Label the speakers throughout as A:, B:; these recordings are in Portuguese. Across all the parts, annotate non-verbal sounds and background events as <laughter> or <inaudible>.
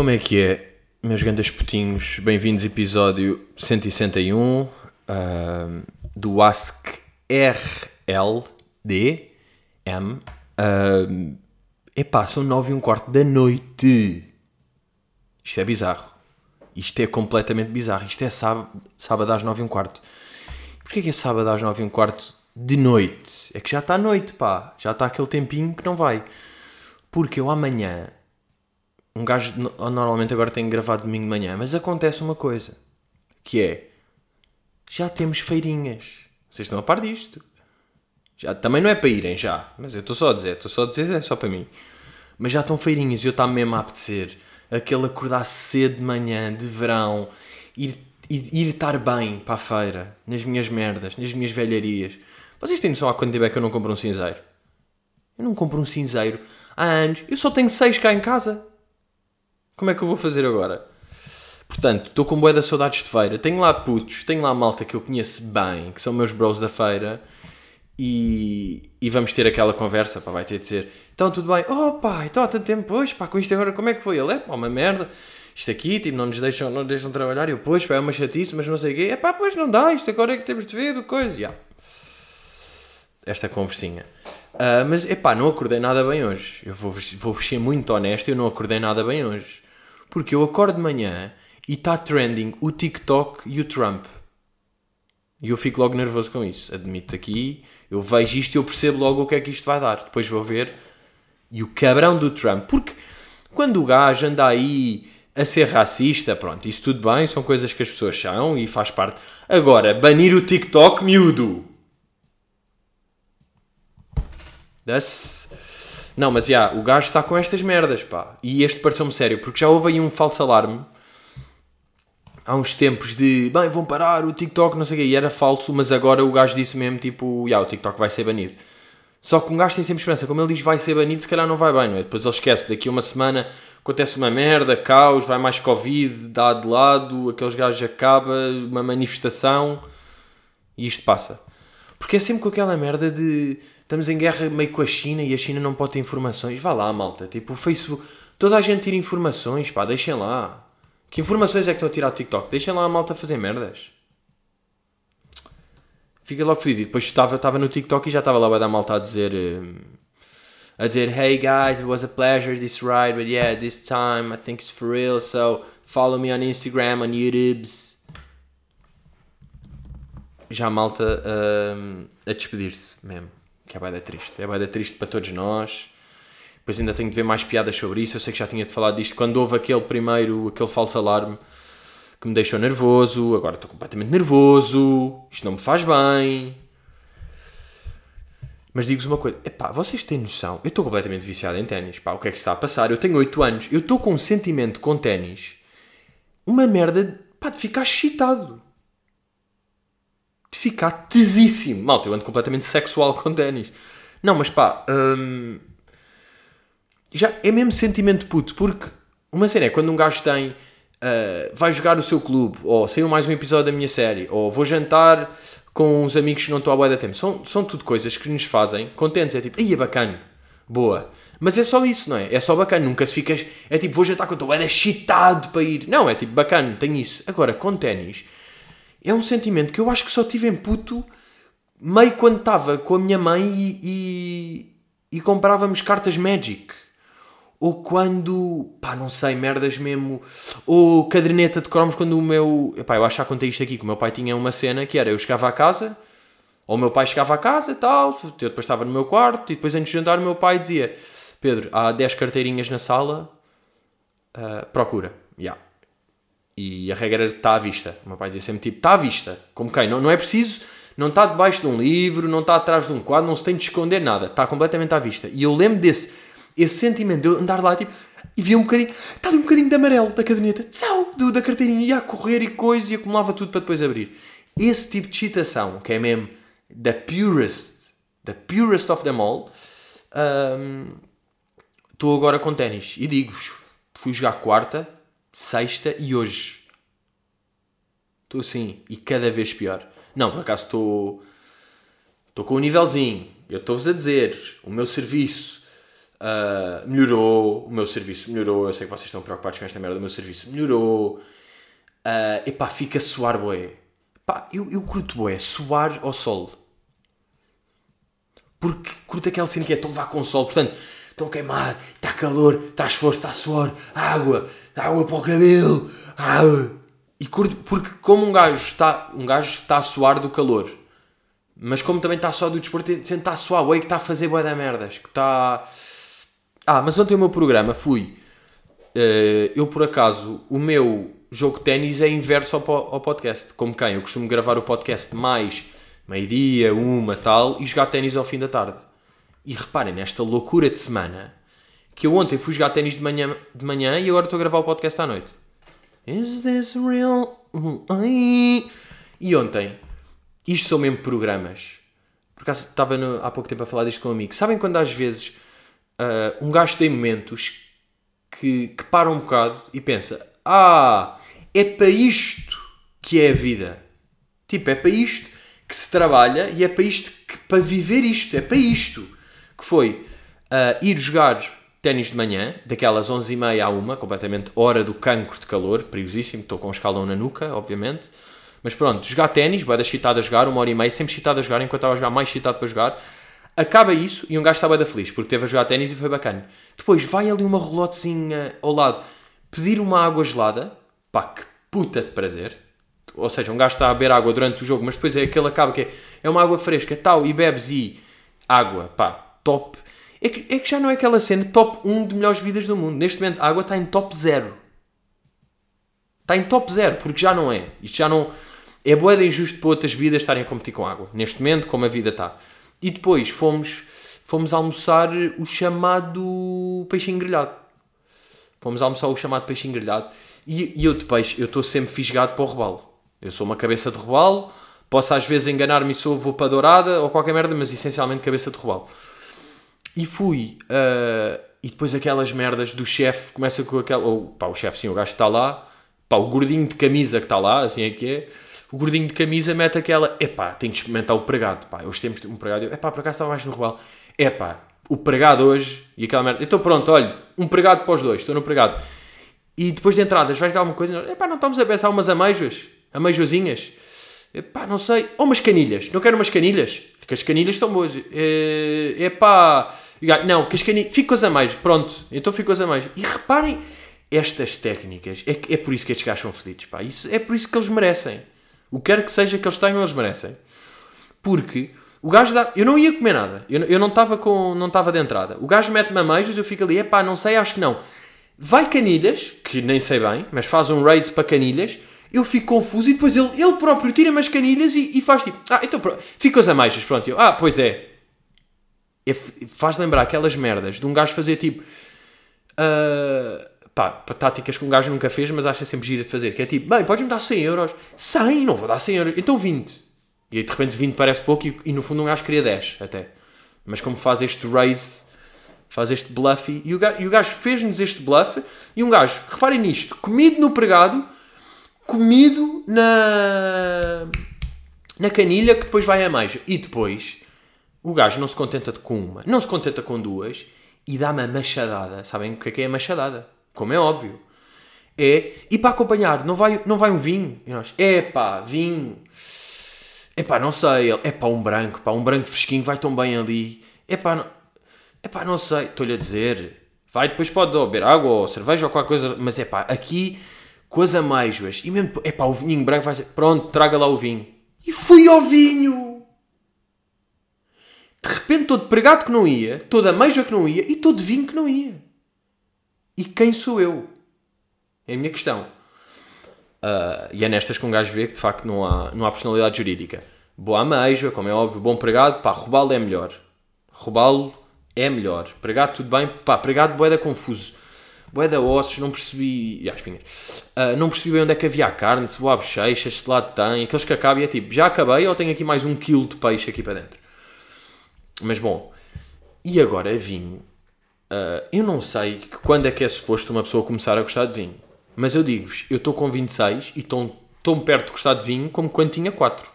A: Como é que é, meus grandes putinhos? Bem-vindos episódio 161 uh, do Ask RLD M. Uh, epá, são 9 e um quarto da noite. Isto é bizarro. Isto é completamente bizarro. Isto é sábado, sábado às 9 e um quarto. Porquê que é sábado às 9 e um quarto de noite? É que já está noite, pá. Já está aquele tempinho que não vai. Porque eu amanhã um gajo normalmente agora tem gravado domingo de manhã, mas acontece uma coisa, que é já temos feirinhas. Vocês estão a par disto. Já, também não é para irem já, mas eu estou só a dizer, estou só a dizer, é só para mim. Mas já estão feirinhas e eu está mesmo a apetecer aquele acordar cedo de manhã, de verão, ir, ir, ir estar bem para a feira, nas minhas merdas, nas minhas velharias. Vocês têm noção há quanto tempo é que eu não compro um cinzeiro? Eu não compro um cinzeiro há anos. Eu só tenho seis cá em casa. Como é que eu vou fazer agora? Portanto, estou com bué da saudades de feira. Tenho lá putos, tenho lá malta que eu conheço bem, que são meus bros da feira. E, e vamos ter aquela conversa, pá, vai ter de ser. Então, tudo bem? Oh, pá, então há tanto tempo, pois, pá, com isto agora, como é que foi? Ele é, pá, uma merda. Isto aqui, tipo, não nos deixam, não nos deixam trabalhar. Eu, pois, pá, é uma chatice, mas não sei o quê. É pá, pois não dá, isto agora é que temos de ver, do coisa. Yeah. Esta conversinha. Uh, mas, epá, não acordei nada bem hoje. Eu vou, vou ser muito honesto, eu não acordei nada bem hoje. Porque eu acordo de manhã e está trending o TikTok e o Trump. E eu fico logo nervoso com isso. Admito aqui, eu vejo isto e eu percebo logo o que é que isto vai dar. Depois vou ver. E o cabrão do Trump. Porque quando o gajo anda aí a ser racista, pronto, isso tudo bem, são coisas que as pessoas são e faz parte. Agora, banir o TikTok, miúdo. Das não, mas já, o gajo está com estas merdas, pá. E este pareceu-me sério, porque já houve aí um falso alarme há uns tempos de bem, vão parar o TikTok, não sei o quê, e era falso, mas agora o gajo disse mesmo tipo, já, o TikTok vai ser banido. Só que um gajo tem sempre esperança, como ele diz vai ser banido, se calhar não vai bem, não é? Depois ele esquece, daqui a uma semana acontece uma merda, caos, vai mais Covid, dá de lado, aqueles gajos acaba, uma manifestação e isto passa. Porque é sempre com aquela merda de Estamos em guerra meio com a China e a China não pode ter informações. Vá lá, malta. Tipo, o Facebook. Toda a gente tira informações, pá, deixem lá. Que informações é que estão a tirar o TikTok? Deixem lá a malta fazer merdas. Fica logo fedido. E depois estava, estava no TikTok e já estava lá a dar malta a dizer. A dizer, hey guys, it was a pleasure this ride, but yeah, this time I think it's for real, so follow me on Instagram, on YouTube. Já a malta um, a despedir-se mesmo que é bada triste. É bada triste para todos nós. Depois ainda tenho de ver mais piadas sobre isso. Eu sei que já tinha de falar disto quando houve aquele primeiro, aquele falso alarme que me deixou nervoso. Agora estou completamente nervoso. Isto não me faz bem. Mas digo-vos uma coisa, epá, vocês têm noção? Eu estou completamente viciado em ténis. Pá, o que é que se está a passar? Eu tenho 8 anos, eu estou com um sentimento com ténis, uma merda, pá, de ficar excitado ficar tesíssimo. Malta, eu ando completamente sexual <laughs> com ténis. Não, mas pá, hum, já é mesmo sentimento puto, porque uma cena é quando um gajo tem. Uh, vai jogar o seu clube, ou saiu mais um episódio da minha série, ou vou jantar com uns amigos que não estou a boa da tempo. São, são tudo coisas que nos fazem contentes. É tipo, aí é bacana, boa. Mas é só isso, não é? É só bacana. Nunca se ficas. É tipo, vou jantar com o teu era excitado para ir. Não, é tipo, bacana, tenho isso. Agora, com ténis, é um sentimento que eu acho que só tive em puto meio quando estava com a minha mãe e, e, e, comprávamos cartas Magic. Ou quando, pá, não sei, merdas mesmo. Ou caderneta de cromos quando o meu. Pá, eu acho que já contei isto aqui, que o meu pai tinha uma cena que era: eu chegava à casa, ou o meu pai chegava à casa tal, eu depois estava no meu quarto, e depois antes de jantar o meu pai dizia: Pedro, há 10 carteirinhas na sala, uh, procura. Yeah. E a regra está à vista. O meu pai dizia sempre tipo, está à vista. Como quem? Não, não é preciso, não está debaixo de um livro, não está atrás de um quadro, não se tem de esconder nada. Está completamente à vista. E eu lembro desse esse sentimento de eu andar lá tipo, e via um bocadinho, está ali um bocadinho de amarelo da caderneta, tchau, do, da carteirinha, ia a correr e coisa e acumulava tudo para depois abrir. Esse tipo de excitação, que é mesmo the purest, the purest of them all, estou um, agora com ténis. E digo-vos, fui jogar quarta, sexta e hoje. Estou assim, e cada vez pior. Não, por acaso estou. Estou com um nívelzinho. Eu estou-vos a dizer, o meu serviço Uh, melhorou, o meu serviço melhorou. Eu sei que vocês estão preocupados com esta merda. O meu serviço melhorou. Uh, epá, fica a suar, boé. Pá, eu, eu curto, boé, suar ao sol. Porque curto aquela cena que é, a levar com o sol, portanto, estou a queimar, está calor, está esforço, está suor, água, água para o cabelo, água. E curto, porque como um gajo está, um gajo está a suar do calor, mas como também está suar do desporto, está a suar, o que está a fazer boé da merdas, que está... Ah, mas ontem o meu programa fui, uh, eu por acaso, o meu jogo de ténis é inverso ao, ao podcast, como quem? Eu costumo gravar o podcast mais meio-dia, uma, tal, e jogar ténis ao fim da tarde. E reparem nesta loucura de semana que eu ontem fui jogar ténis de manhã, de manhã e agora estou a gravar o podcast à noite. Is this real? E ontem, isto são mesmo programas. Por acaso estava no, há pouco tempo a falar disto com um amigo. Sabem quando às vezes uh, um gajo tem momentos que, que para um bocado e pensa: Ah, é para isto que é a vida. Tipo, é para isto que se trabalha e é para isto que, para viver isto, é para isto que foi uh, ir jogar ténis de manhã, daquelas 11h30 à 1 completamente hora do cancro de calor, perigosíssimo, estou com um escalão na nuca, obviamente. Mas pronto, jogar ténis, vai da chitado a jogar, uma hora e meia, sempre chitado a jogar, enquanto estava a jogar mais chitado para jogar. Acaba isso e um gajo estava da feliz, porque teve a jogar ténis e foi bacana. Depois vai ali uma relotezinha ao lado, pedir uma água gelada, pá, que puta de prazer, ou seja, um gajo está a beber água durante o jogo, mas depois é aquele acaba que é, é uma água fresca, tal, e bebes e água, pá, top. É que, é que já não é aquela cena top 1 de melhores vidas do mundo. Neste momento a água está em top 0. Está em top 0, porque já não é. Isto já não. É boeda injusto para outras vidas estarem a competir com água. Neste momento, como a vida está. E depois fomos, fomos almoçar o chamado peixinho grelhado. Fomos almoçar o chamado peixinho grelhado. E, e eu de peixe, eu estou sempre fisgado para o robalo. Eu sou uma cabeça de robalo, posso às vezes enganar-me e sou vou para dourada ou qualquer merda, mas essencialmente cabeça de robalo. E fui, uh, e depois aquelas merdas do chefe, começa com aquela, ou pá, o chefe sim, o gajo está lá, pá, o gordinho de camisa que está lá, assim é que é, o gordinho de camisa mete aquela, epá, tenho que experimentar o pregado, pá, hoje temos um pregado, epá, por acaso estava mais no robalo, epá, o pregado hoje, e aquela merda, estou pronto, olha, um pregado para os dois, estou no pregado. E depois de entradas, vais ver alguma coisa, epá, não estamos a pensar umas ameijas? ameijozinhas. Epá, não sei. Ou umas canilhas. Não quero umas canilhas. Porque as canilhas estão boas. É, epá. Não, que as canilhas. Fico com as ameijas. Pronto. Então fico com as ameijas. E reparem estas técnicas. É, é por isso que estes gajos são fedidos. Pá. Isso, é por isso que eles merecem. O que quer que seja que eles tenham, eles merecem. Porque o gajo dá. Eu não ia comer nada. Eu, eu não estava com. Não estava de entrada. O gajo mete-me ameijos, eu fico ali. Epá, não sei, acho que não. Vai canilhas, que nem sei bem, mas faz um race para canilhas eu fico confuso e depois ele, ele próprio tira-me as canilhas e, e faz tipo, ah, então pronto, fica as ameixas, pronto, eu, ah, pois é. É faz lembrar aquelas merdas de um gajo fazer tipo, uh, pá, táticas que um gajo nunca fez, mas acha sempre gira de fazer, que é tipo, bem, podes-me dar 100 euros, 100, não vou dar 100 euros, então 20. E aí de repente 20 parece pouco e, e no fundo um gajo queria 10 até. Mas como faz este raise, faz este bluff, e o gajo, gajo fez-nos este bluff, e um gajo, reparem nisto, comido no pregado comido na, na canilha que depois vai a mais. E depois o gajo não se contenta com uma, não se contenta com duas e dá-me a machadada. Sabem o que é que é a machadada? Como é óbvio. É, e para acompanhar, não vai, não vai um vinho? E nós, é pá, vinho. É pá, não sei. É pá, um branco, pá, um branco fresquinho vai tão bem ali. É pá, não, é pá, não sei. Estou-lhe a dizer. Vai, depois pode beber água ou cerveja ou qualquer coisa, mas é pá, aqui com as ameijoas e mesmo, é pá, o vinho branco vai ser, pronto, traga lá o vinho. E fui ao vinho! De repente, todo pregado que não ia, toda ameijoa que não ia e todo vinho que não ia. E quem sou eu? É a minha questão. Uh, e é nestas que um gajo vê que de facto não há, não há personalidade jurídica. Boa ameijoa, como é óbvio, bom pregado, pá, roubá-lo é melhor. Roubá-lo é melhor. Pregado tudo bem, pá, pregado boeda confuso Boé da ossos, não percebi. E ah, espinhas. Uh, não percebi bem onde é que havia a carne, se vou à bochechas, se lá tem. Aqueles que acabam e é tipo, já acabei ou tenho aqui mais um quilo de peixe aqui para dentro? Mas bom. E agora vinho. Uh, eu não sei quando é que é suposto uma pessoa começar a gostar de vinho. Mas eu digo-vos, eu estou com 26 e estou tão perto de gostar de vinho como quando tinha 4.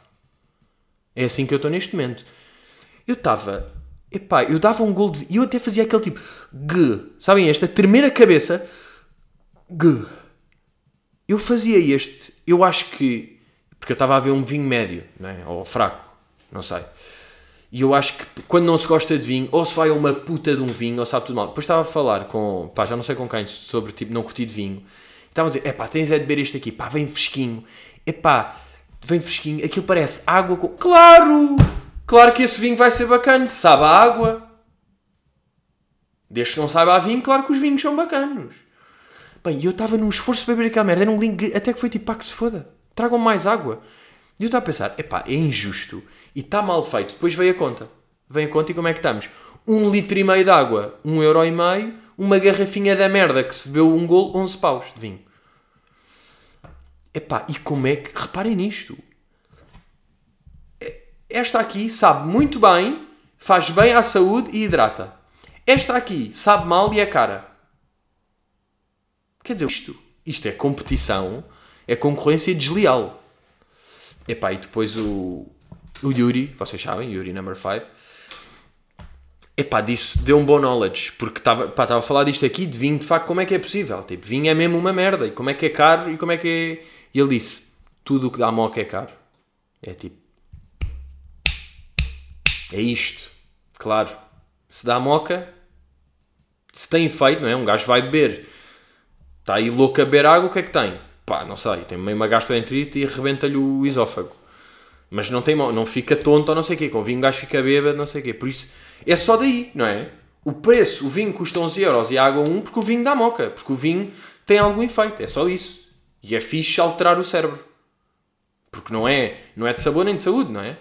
A: É assim que eu estou neste momento. Eu estava. epá, eu dava um gol de. E eu até fazia aquele tipo. G. Sabem, esta tremer a cabeça. G. Eu fazia este. Eu acho que. Porque eu estava a ver um vinho médio, não é? Ou fraco, não sei. E eu acho que quando não se gosta de vinho, ou se vai a uma puta de um vinho, ou sabe tudo mal. Depois estava a falar com, pá, já não sei com quem, sobre tipo, não curtir de vinho. Estavam a dizer, é pá, tens é de beber este aqui, pá, vem fresquinho. É pá, vem fresquinho, aquilo parece água com. Claro! Claro que esse vinho vai ser bacana, sabe a água. Desde que não saiba a vinho, claro que os vinhos são bacanos. Bem, eu estava num esforço para beber aquela merda, era um link, até que foi tipo, pá, que se foda. Tragam mais água. E eu estava a pensar, epá, é injusto e está mal feito. Depois veio a conta. Vem a conta e como é que estamos? Um litro e meio de água, um euro e meio, uma garrafinha da merda que se bebeu um golo, 11 paus de vinho. Epá, e como é que... Reparem nisto. Esta aqui sabe muito bem, faz bem à saúde e hidrata. Esta aqui sabe mal e é cara. Quer dizer, isto, isto é competição, é concorrência desleal. Epá, e depois o, o Yuri, vocês sabem, Yuri number 5, epá, disse, deu um bom knowledge, porque estava a falar disto aqui, de vinho, de facto, como é que é possível? Tipo, vinho é mesmo uma merda, e como é que é caro, e como é que é... E ele disse, tudo o que dá moca é caro. É tipo... É isto. Claro. Se dá moca, se tem efeito, não é? Um gajo vai beber, está aí louco a beber água, o que é que tem? Pá, não sei, tem meio uma gastroenterite e arrebenta-lhe o esófago. Mas não tem não fica tonto ou não sei o quê. Com vinho o gajo fica bêbado, não sei o quê. Por isso, é só daí, não é? O preço, o vinho custa 11 euros e a água 1 porque o vinho dá moca. Porque o vinho tem algum efeito. É só isso. E é fixe alterar o cérebro. Porque não é, não é de sabor nem de saúde, não é?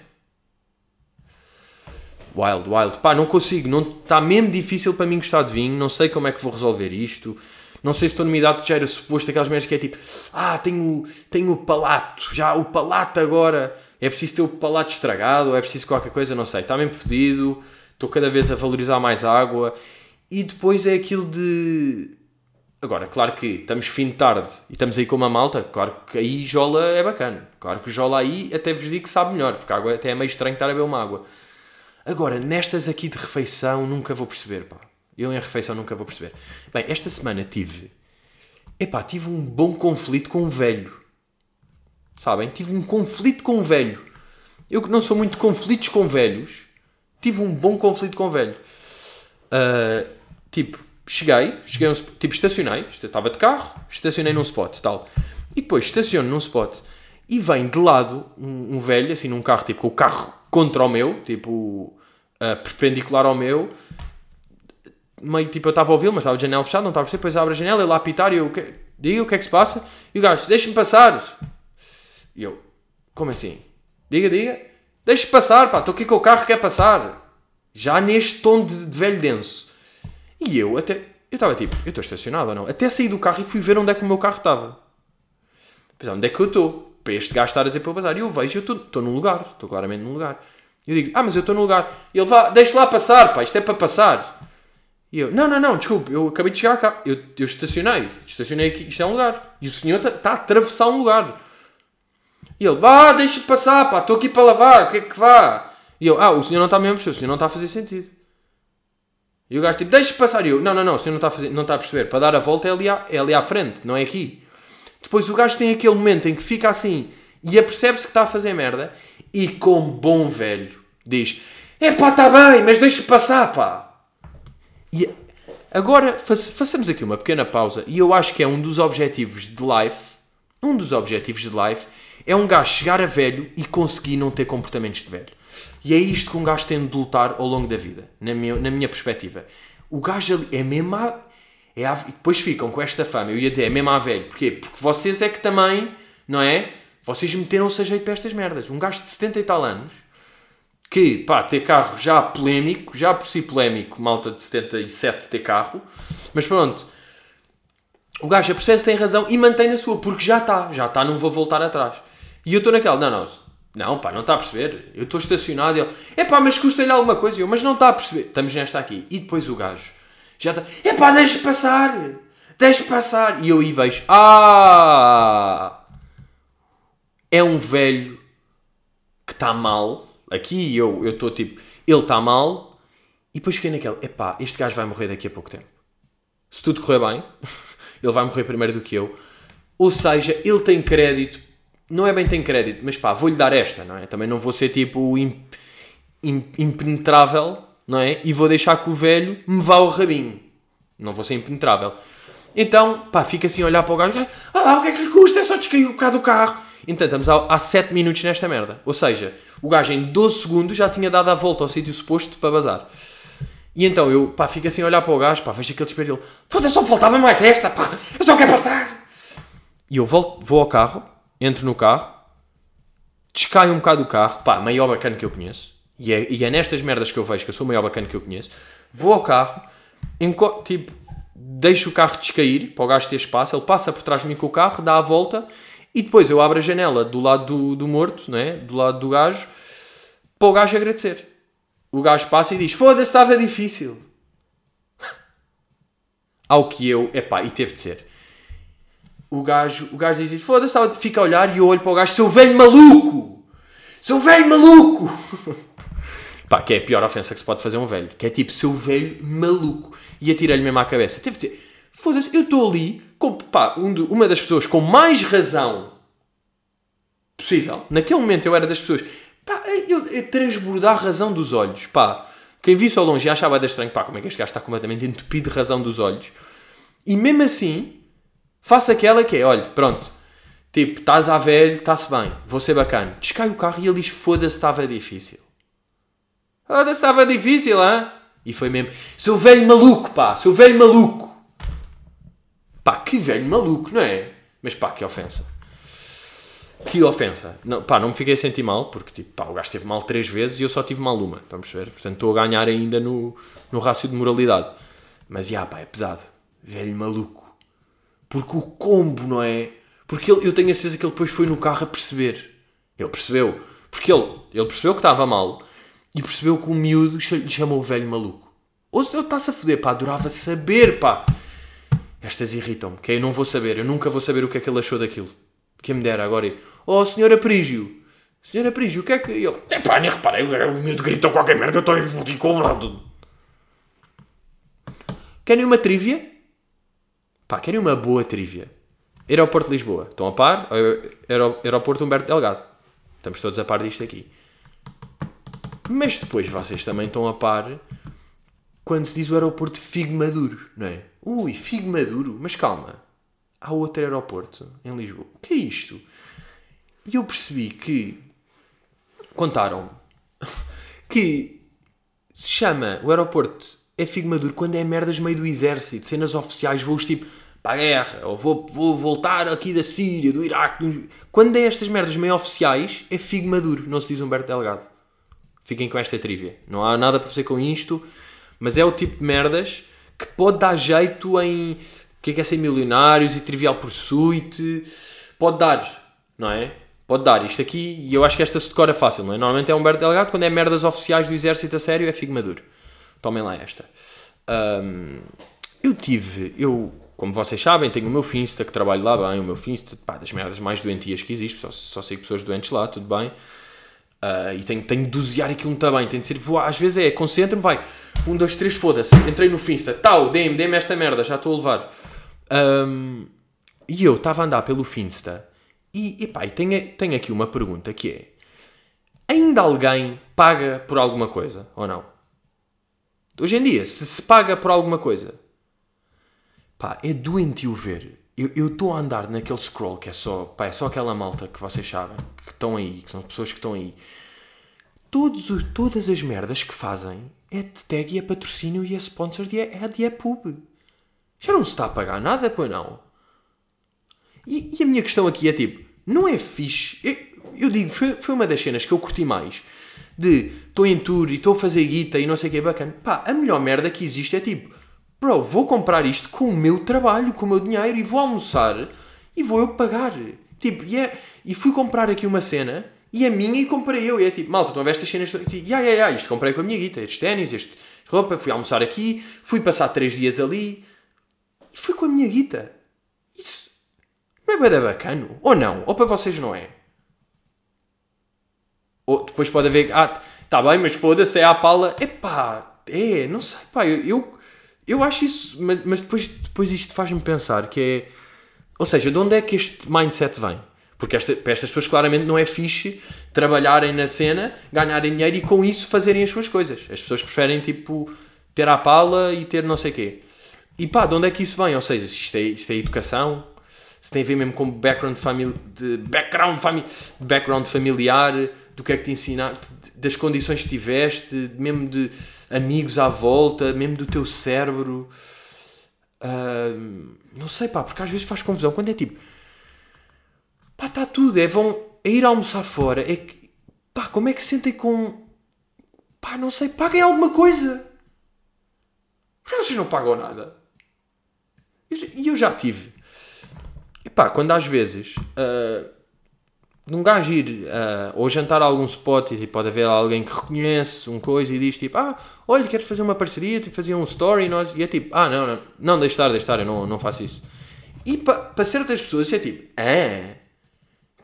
A: Wild, wild. Pá, não consigo. Está mesmo difícil para mim gostar de vinho. Não sei como é que vou resolver isto. Não sei se estou numa idade que já era suposto aquelas merdas que é tipo Ah, tenho, tenho o palato. Já o palato agora é preciso ter o palato estragado, ou é preciso qualquer coisa, não sei. Está mesmo fedido, estou cada vez a valorizar mais água. E depois é aquilo de. Agora, claro que estamos fim de tarde e estamos aí com uma malta, claro que aí Jola é bacana. Claro que Jola aí até vos digo que sabe melhor, porque a água até é meio estranho estar a beber uma água. Agora, nestas aqui de refeição, nunca vou perceber, pá. Eu em refeição nunca vou perceber. Bem, esta semana tive. Epá, tive um bom conflito com um velho. Sabem? Tive um conflito com um velho. Eu que não sou muito conflitos com velhos, tive um bom conflito com um velho. Uh, tipo, cheguei, cheguei um, tipo, estacionei, estava de carro, estacionei num spot, tal. E depois estaciono num spot e vem de lado um, um velho, assim, num carro, tipo, com o carro contra o meu, tipo, uh, perpendicular ao meu, meio tipo, eu estava a ouvi-lo, mas estava de janela fechada, não estava a perceber, depois abre a janela, ele lá a apitar e eu, diga o que é que se passa, e o gajo, deixa-me passar. E eu, como assim? Diga, diga. Deixe passar, pá, estou aqui com o carro, quer passar. Já neste tom de, de velho denso. E eu até, eu estava tipo, eu estou estacionado ou não? Até saí do carro e fui ver onde é que o meu carro estava. Pensar, onde é que eu estou? Para este gajo estar a dizer para eu passar. E eu vejo, eu estou num lugar, estou claramente num lugar. E eu digo, ah, mas eu estou num lugar. E ele, vá, deixa lá passar, pá, isto é para passar. E eu, não, não, não, desculpe, eu acabei de chegar cá. Eu, eu estacionei, estacionei aqui, isto é um lugar. E o senhor está tá a atravessar um lugar. E ele, vá, deixa passar, pá, estou aqui para lavar, o que é que vá? E eu, ah, o senhor não está mesmo a perceber, o senhor não está a fazer sentido. E o gajo tipo, deixa passar. E eu, não, não, não, o senhor não está a, fazer, não está a perceber. Para dar a volta é ali, à, é ali à frente, não é aqui. Depois o gajo tem aquele momento em que fica assim e apercebe-se que está a fazer merda e com bom velho diz, é pá, está bem, mas deixa passar, pá. E agora façamos aqui uma pequena pausa e eu acho que é um dos objetivos de life, um dos objetivos de life é um gajo chegar a velho e conseguir não ter comportamentos de velho. E é isto que um gajo tem de lutar ao longo da vida, na minha, na minha perspectiva. O gajo ali é mesmo a, é a, depois ficam com esta fama, eu ia dizer, é mesmo a velho. Porquê? Porque vocês é que também, não é? Vocês meteram-se a jeito para estas merdas. Um gajo de 70 e tal anos, que, pá, ter carro já polémico, já por si polémico, malta de 77 ter carro, mas pronto, o gajo apercebe-se tem razão e mantém na sua, porque já está, já está, não vou voltar atrás. E eu estou naquela, não, não, não, pá, não está a perceber. Eu estou estacionado ele, é pá, mas custa-lhe alguma coisa. Eu, mas não está a perceber. Estamos nesta aqui. E depois o gajo já está, é pá, deixa passar, deixa passar. E eu aí vejo, ah, é um velho que está mal. Aqui eu estou tipo, ele está mal E depois fiquei naquele, epá, este gajo vai morrer daqui a pouco tempo. Se tudo correr bem, <laughs> ele vai morrer primeiro do que eu. Ou seja, ele tem crédito. Não é bem tem crédito, mas pá, vou-lhe dar esta, não é? Também não vou ser tipo imp, imp, impenetrável, não é? E vou deixar que o velho me vá ao rabinho. Não vou ser impenetrável. Então, pá, fica assim a olhar para o gajo. Ah lá, o que é que lhe custa? É só descair o bocado do carro. Então, estamos há 7 minutos nesta merda. Ou seja, o gajo em 12 segundos já tinha dado a volta ao sítio suposto para bazar. E então eu, pá, fico assim a olhar para o gajo, pá, vejo aquele desespero dele. Foda-se, só faltava mais esta, pá, eu só quero passar. E eu volto, vou ao carro, entro no carro, descaio um bocado o carro, pá, maior bacana que eu conheço. E é, e é nestas merdas que eu vejo que eu sou o maior bacana que eu conheço. Vou ao carro, tipo, deixo o carro descair para o gajo ter espaço, ele passa por trás de mim com o carro, dá a volta e depois eu abro a janela do lado do, do morto, né? do lado do gajo, para o gajo agradecer. O gajo passa e diz: Foda-se, estava difícil. <laughs> Ao que eu, epá, e teve de ser. O gajo, o gajo diz: Foda-se, estava... fica a olhar e eu olho para o gajo: Seu velho maluco! Seu velho maluco! <laughs> Pá, que é a pior ofensa que se pode fazer a um velho. Que é tipo, seu velho maluco. E atira-lhe mesmo à cabeça. Teve de dizer, foda-se, eu estou ali com, pá, um de, uma das pessoas com mais razão possível. Naquele momento eu era das pessoas, pá, eu, eu transbordar a razão dos olhos, pá. Quem visse ao longe achava de estranho, pá, como é que este gajo está completamente entupido de razão dos olhos. E mesmo assim, faço aquela que é, olha, pronto, tipo, estás a velho, está-se bem, vou ser bacana. Descai o carro e ele diz, foda-se, estava difícil. Foda-se, estava difícil, hã? E foi mesmo, seu velho maluco, pá, seu velho maluco. Pá, que velho maluco, não é? Mas pá, que ofensa. Que ofensa. Não, pá, não me fiquei a sentir mal, porque tipo, pá, o gajo teve mal três vezes e eu só tive mal uma. Estamos a ver? Portanto, estou a ganhar ainda no, no rácio de moralidade. Mas, já, pá, é pesado. Velho maluco. Porque o combo, não é? Porque ele, eu tenho a certeza que ele depois foi no carro a perceber. Ele percebeu. Porque ele, ele percebeu que estava mal e percebeu que o miúdo lhe chamou o velho maluco. Ou se ele está-se a foder, pá, adorava saber, pá. Estas irritam-me, que eu não vou saber, eu nunca vou saber o que é que ele achou daquilo. Quem me dera agora. Oh, senhora Prígio. Senhora Prígio, o que é que. Ele. É pá, nem reparei, o miúdo gritou qualquer merda, eu estou incomodado. Querem uma trivia? Pá, querem uma boa trivia. Aeroporto de Lisboa. Estão a par? Aeroporto Humberto Delgado. Estamos todos a par disto aqui. Mas depois vocês também estão a par quando se diz o aeroporto Figo Maduro, não é? Ui, Figo Maduro, mas calma. Há outro aeroporto em Lisboa. O que é isto? E eu percebi que contaram <laughs> que se chama o aeroporto é Figo Maduro quando é merdas meio do exército, cenas oficiais, voos tipo para a guerra, ou vou, vou voltar aqui da Síria, do Iraque. Do... Quando é estas merdas meio oficiais, é Figo Maduro, não se diz Humberto Delgado. Fiquem com esta trivia. Não há nada para fazer com isto, mas é o tipo de merdas que pode dar jeito em o que é, que é ser milionários e trivial pursuit. Pode dar, não é? Pode dar isto aqui, e eu acho que esta se decora fácil, não é? Normalmente é Humberto Delgado, quando é merdas oficiais do exército a sério, é Figo Maduro. Tomem lá esta. Um, eu tive, eu, como vocês sabem, tenho o meu Finsta, que trabalho lá bem, o meu Finsta, pá, das merdas mais doentias que existe, só, só sei pessoas doentes lá, tudo bem. Uh, e tenho, tenho de dosear aquilo muito bem, tem de ser, vou, às vezes é, concentra-me, vai, um, dois, três, foda-se, entrei no Finsta, tal, dê-me, dê-me esta merda, já estou a levar. Um, e eu estava a andar pelo Finsta e, e pá, e tenho, tenho aqui uma pergunta que é, ainda alguém paga por alguma coisa, ou não? Hoje em dia, se se paga por alguma coisa, pá, é doentio ver eu estou a andar naquele scroll que é só, pá, é só aquela malta que vocês sabem, que estão aí, que são pessoas que estão aí. Todos, todas as merdas que fazem é de tag e é patrocínio e é sponsor e é ad é pub. Já não se está a pagar nada, pois não? E, e a minha questão aqui é tipo, não é fixe. Eu, eu digo, foi, foi uma das cenas que eu curti mais. De estou em tour e estou a fazer guita e não sei o que é bacana. Pá, a melhor merda que existe é tipo Bro, vou comprar isto com o meu trabalho, com o meu dinheiro e vou almoçar e vou eu pagar. Tipo, e, é, e fui comprar aqui uma cena e é minha e comprei eu. E é tipo, malta, estão a ver estas cenas? Tipo, ya, ya, ya, isto comprei com a minha guita, estes ténis, este roupa, fui almoçar aqui, fui passar três dias ali e fui com a minha guita. Isso não é bem bacano? Ou não? Ou para vocês não é? Ou depois pode haver, ah, tá bem, mas foda-se, é à pala. Epá, é, não sei, pá, eu, eu, eu acho isso, mas, mas depois, depois isto faz-me pensar que é. Ou seja, de onde é que este mindset vem? Porque esta, para estas pessoas claramente não é fixe trabalharem na cena, ganharem dinheiro e com isso fazerem as suas coisas. As pessoas preferem tipo ter a pala e ter não sei quê. E pá, de onde é que isso vem? Ou seja, isto é, isto é educação, se tem a ver mesmo com background, famili de background, fami background familiar, do que é que te ensinaram, das condições que tiveste, mesmo de amigos à volta, mesmo do teu cérebro. Uh, não sei, pá, porque às vezes faz confusão. Quando é tipo, pá, está tudo, é vão é ir almoçar fora, é que, pá, como é que se sentem com, pá, não sei, paguem alguma coisa. Mas vocês não pagam nada. E eu já tive. E pá, quando às vezes uh, num gajo ir uh, ou jantar a algum spot e tipo, pode haver alguém que reconhece um coisa e diz tipo, ah, olha, queres fazer uma parceria, tipo, fazia um story e nós, e é tipo, ah, não, não, não, deixa estar, deixa estar, eu não, não faço isso. E para pa certas pessoas é tipo, ah,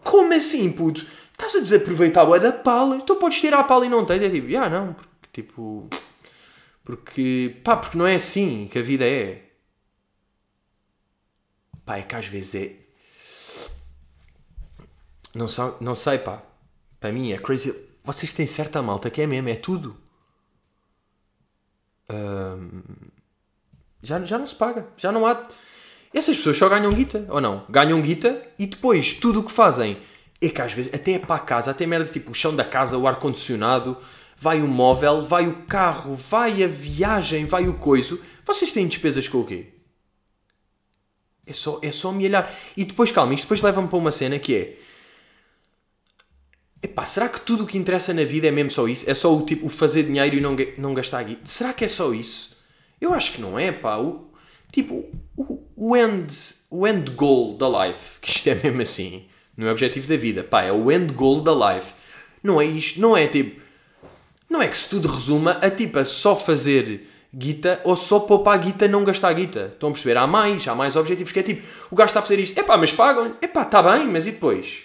A: como assim, puto? Estás a desaproveitar a da pala? Tu podes tirar a pala e não tens? É tipo, ah, não, porque, tipo, porque, pá, porque não é assim que a vida é. Pá, é que às vezes é. Não, só, não sei, pá. Para mim é crazy. Vocês têm certa malta que é mesmo, é tudo. Já, já não se paga. Já não há. Essas pessoas só ganham guita, ou não? Ganham guita e depois tudo o que fazem é que às vezes até é para a casa, até merda tipo o chão da casa, o ar-condicionado, vai o móvel, vai o carro, vai a viagem, vai o coiso. Vocês têm despesas com o quê? É só, é só me olhar. E depois, calma, isto depois leva-me para uma cena que é. Epá, será que tudo o que interessa na vida é mesmo só isso? É só o tipo o fazer dinheiro e não, não gastar guita? Será que é só isso? Eu acho que não é, pá. O, tipo, o, o, end, o end goal da life, que isto é mesmo assim, não é o objetivo da vida, pá, é o end goal da life. Não é isto, não é tipo. Não é que se tudo resuma a tipo a só fazer guita ou só poupar guita não gastar guita. Estão a perceber? Há mais, há mais objetivos que é tipo, o gajo está a fazer isto, epá, mas pagam-lhe, epá, está bem, mas e depois?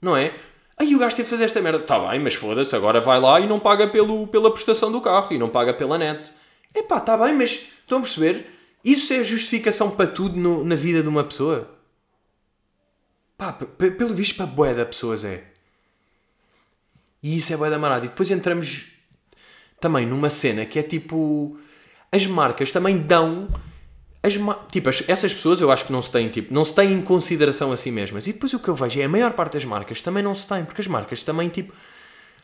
A: Não é? Aí o gajo teve de fazer esta merda, está bem, mas foda-se, agora vai lá e não paga pelo, pela prestação do carro e não paga pela net. Epá, está bem, mas estão a perceber? Isso é justificação para tudo no, na vida de uma pessoa? Pá, pelo visto para boé da pessoas é. E isso é boé da marada. E depois entramos também numa cena que é tipo. As marcas também dão. As, tipo, as, essas pessoas eu acho que não se têm, tipo, não se têm em consideração a si mesmas. E depois o que eu vejo é a maior parte das marcas também não se têm, porque as marcas também, tipo,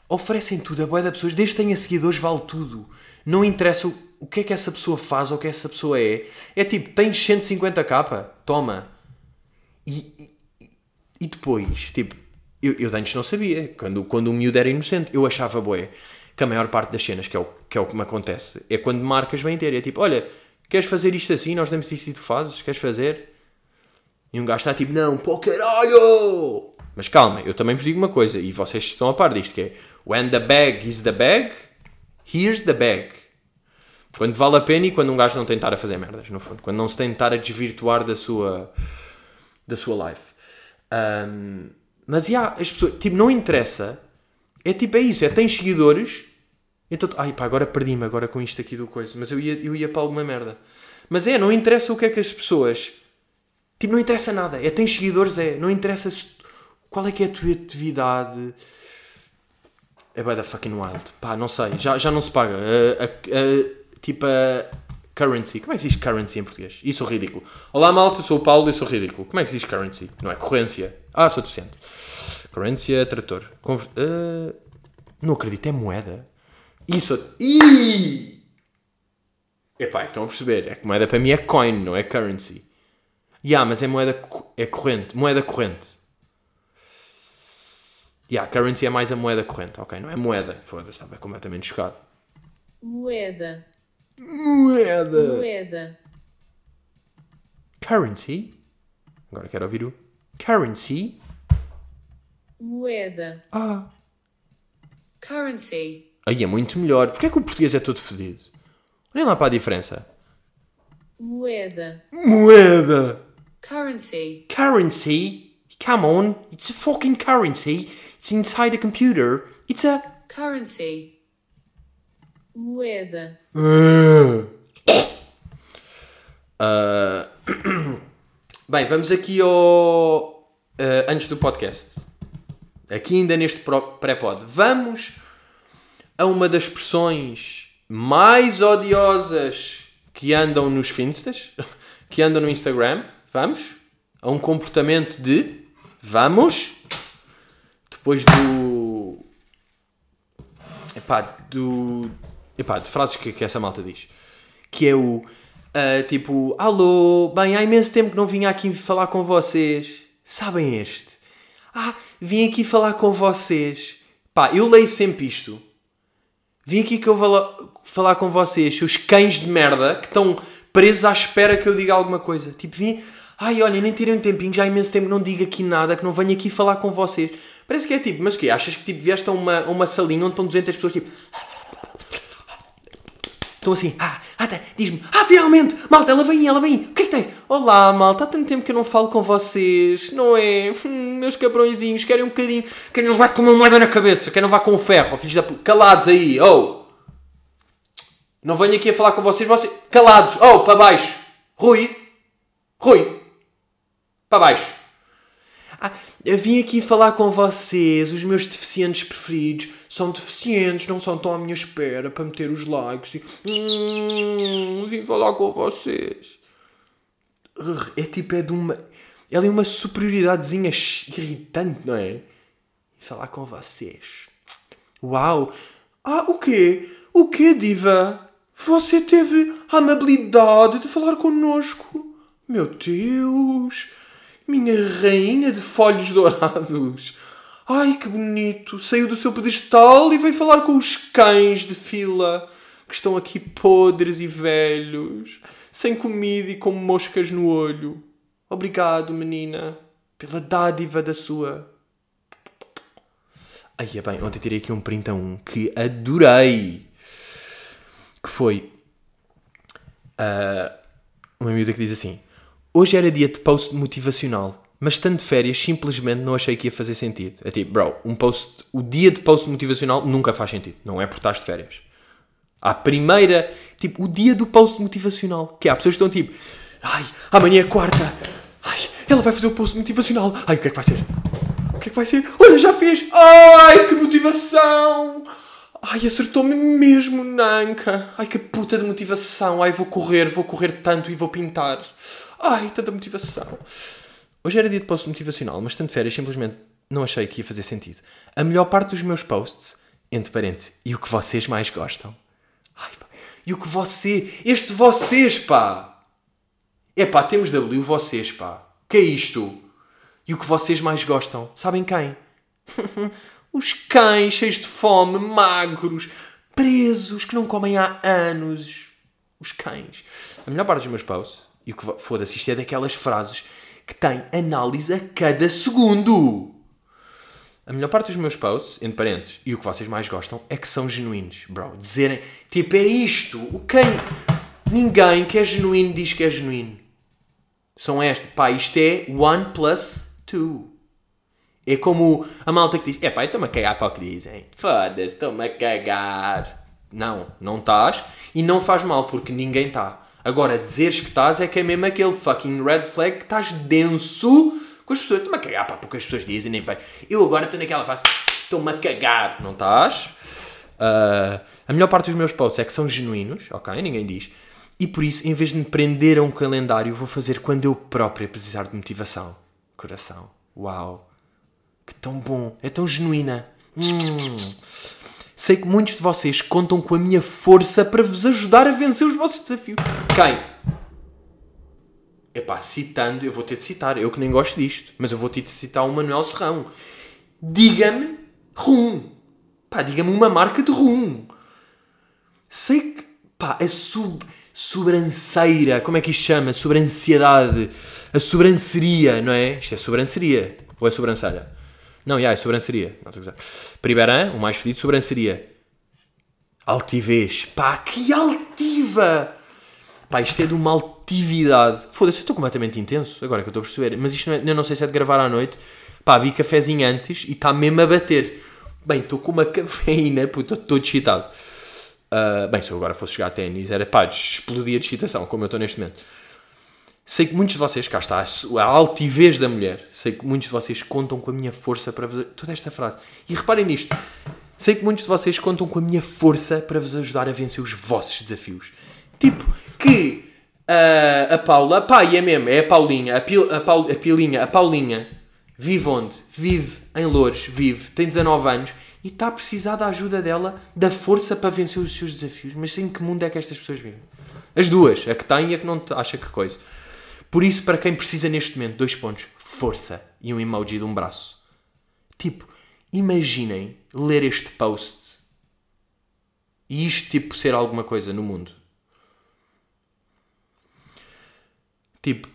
A: oferecem tudo a boia da pessoas, desde que tenha seguidores, vale tudo. Não interessa o, o que é que essa pessoa faz ou o que essa pessoa é. É tipo, tens 150 capa, toma. E, e, e depois, tipo, eu, eu antes não sabia. Quando, quando o miúdo era inocente, eu achava boé que a maior parte das cenas, que é o que, é o que me acontece, é quando marcas vêm ter. É tipo, olha, queres fazer isto assim? Nós damos isto e tu fazes? Queres fazer? E um gajo está tipo, não, pô caralho! Mas calma, eu também vos digo uma coisa, e vocês estão a par disto, que é When the bag is the bag, here's the bag. Quando vale a pena e quando um gajo não tentar a fazer merdas, no fundo. Quando não se tentar a desvirtuar da sua, da sua life. Um, mas, já, yeah, as pessoas, tipo, não interessa. É tipo, é isso, é, tens seguidores, então, ai pá, agora perdi-me agora com isto aqui do coisa. Mas eu ia, eu ia para alguma merda. Mas é, não interessa o que é que as pessoas. Tipo, não interessa nada. É, tens seguidores, é. Não interessa se, qual é que é a tua atividade. É by the fucking wild. Pá, não sei. Já, já não se paga. Tipo a currency. Como é que se diz currency em português? Isso é ridículo. Olá malta, eu sou o Paulo e sou ridículo. Como é que se diz currency? Não é corrência. Ah, sou deficiente. Corrência, trator. Conver... Uh, não acredito, é moeda. Isso. Ih! Epá, é que estão a perceber. É que moeda para mim é coin, não é currency. Ya, yeah, mas é moeda é corrente. Moeda corrente. Ya, yeah, currency é mais a moeda corrente. Ok, não é moeda. Foda-se, estava completamente chocado.
B: Moeda.
A: Moeda.
B: Moeda.
A: Currency? Agora quero ouvir o. Currency?
B: Moeda.
A: Ah.
B: Currency.
A: Aí é muito melhor. Porquê é que o português é todo fedido? Olhem lá para a diferença.
B: Moeda.
A: Moeda.
B: Currency.
A: Currency? Come on. It's a fucking currency. It's inside a computer. It's a...
B: Currency. moeda, <coughs>
A: Ah, <coughs> Bem, vamos aqui ao. ah, antes do podcast. Aqui ainda neste pré-pod. Vamos a uma das expressões mais odiosas que andam nos Finstas, <laughs> que andam no Instagram. Vamos? A um comportamento de. Vamos? Depois do. Epá, do. Epá, de frases que, que essa malta diz. Que é o. ah, tipo, alô, bem, há imenso tempo que não vim aqui falar com vocês. Sabem este? Ah, vim aqui falar com vocês. Pá, eu leio sempre isto. Vim aqui que eu vou falar com vocês, seus cães de merda que estão presos à espera que eu diga alguma coisa. Tipo, vim. Ai, olha, nem tirei um tempinho, já há imenso tempo não digo aqui nada, que não venho aqui falar com vocês. Parece que é tipo, mas o quê? Achas que tipo, vieste a uma, a uma salinha onde estão 200 pessoas tipo. Estão assim, ah, ah, tá, diz-me, ah, finalmente, malta, ela vem, ela vem, o que é que tem? Olá, malta, há tanto tempo que eu não falo com vocês, não é? Hum, meus cabrõezinhos, querem um bocadinho, querem levar com uma moeda na cabeça, querem levar com um ferro, filhos da puta, calados aí, oh! Não venho aqui a falar com vocês, vocês, calados, oh, para baixo, Rui, Rui, para baixo. Ah, vim aqui falar com vocês, os meus deficientes preferidos. São deficientes, não são tão à minha espera para meter os likes e. Hum, vim falar com vocês. É tipo, é de uma. Ela é uma superioridadezinha irritante, não é? Falar com vocês. Uau! Ah, o quê? O quê, Diva? Você teve a amabilidade de falar connosco? Meu Deus! Minha rainha de folhos dourados! Ai, que bonito! Saiu do seu pedestal e veio falar com os cães de fila que estão aqui podres e velhos, sem comida e com moscas no olho. Obrigado, menina, pela dádiva da sua Ai, é bem, ontem tirei aqui um print a um que adorei. Que foi ah, uma miúda que diz assim: Hoje era dia de post motivacional, mas estando de férias, simplesmente não achei que ia fazer sentido. É tipo, bro, um post, o dia de post motivacional nunca faz sentido. Não é por estás de férias. À primeira, tipo, o dia do post motivacional. Que há pessoas que estão tipo, ai, amanhã é quarta. Ai, ela vai fazer o post motivacional. Ai, o que é que vai ser? O que é que vai ser? Olha, já fez! Ai, que motivação! Ai, acertou-me mesmo, Nanca! Ai, que puta de motivação! Ai, vou correr, vou correr tanto e vou pintar. Ai, tanta motivação. Hoje era dia de post motivacional, mas tanto férias simplesmente não achei que ia fazer sentido. A melhor parte dos meus posts, entre parênteses, e o que vocês mais gostam. Ai, pá. E o que você... Este vocês, pá! É pá, temos W, vocês, pá. O que é isto? E o que vocês mais gostam? Sabem quem? <laughs> Os cães cheios de fome, magros, presos, que não comem há anos. Os cães. A melhor parte dos meus posts, e o que foda-se, isto é daquelas frases que têm análise a cada segundo. A melhor parte dos meus posts, entre parênteses, e o que vocês mais gostam, é que são genuínos, bro. Dizerem, tipo, é isto. O quem... Ninguém que é genuíno diz que é genuíno. São este. Pá, isto é one plus two. É como a malta que diz, é pá, estou-me a cagar para o que dizem. Foda-se, estou-me a cagar. Não, não estás e não faz mal porque ninguém está. Agora, dizeres que estás é que é mesmo aquele fucking red flag que estás denso com as pessoas. Estou-me a cagar pá, porque as pessoas dizem, nem vai. Eu agora estou naquela fase, estou-me a cagar. Não estás? Ah, a melhor parte dos meus posts é que são genuínos, ok? Ninguém diz. E por isso, em vez de me prender a um calendário, vou fazer quando eu própria precisar de motivação. Coração. Uau. Que tão bom. É tão genuína. Hum. Sei que muitos de vocês contam com a minha força para vos ajudar a vencer os vossos desafios. Quem? Epá, citando, eu vou ter de citar. Eu que nem gosto disto. Mas eu vou ter de citar o Manuel Serrão. Diga-me rum. Pá, diga-me uma marca de rum. Sei que, pá, a sub, sobranceira, como é que isto chama? Sobranciedade, a sobranceria, não é? Isto é sobranceria, ou é sobrancelha? Não, já, é sobranceria. Não a o mais fedido, sobranceria. Altivez, pá, que altiva! Pá, isto é de uma altividade. Foda-se, eu estou completamente intenso, agora que eu estou a perceber. Mas isto não é, eu não sei se é de gravar à noite. Pá, vi cafezinho antes e está mesmo a bater. Bem, estou com uma <laughs> cafeína, puta, estou todo excitado. Ah, bem, se eu agora fosse jogar ténis, era pá, explodia de excitação, como eu estou neste momento. Sei que muitos de vocês, cá está, a a altivez da mulher, sei que muitos de vocês contam com a minha força para vos. Toda esta frase. E reparem nisto. Sei que muitos de vocês contam com a minha força para vos ajudar a vencer os vossos desafios. Tipo, que ah, a Paula, pá, e é mesmo, é a Paulinha, a, Pil, a, Paul, a Pilinha, a Paulinha, vive onde? Vive em Loures, vive, tem 19 anos e está a precisar da ajuda dela, da força para vencer os seus desafios. Mas em que mundo é que estas pessoas vivem? As duas, a que tem e a que não acha que coisa. Por isso, para quem precisa neste momento, dois pontos, força e um emoji de um braço. Tipo, imaginem ler este post e isto tipo ser alguma coisa no mundo. Tipo,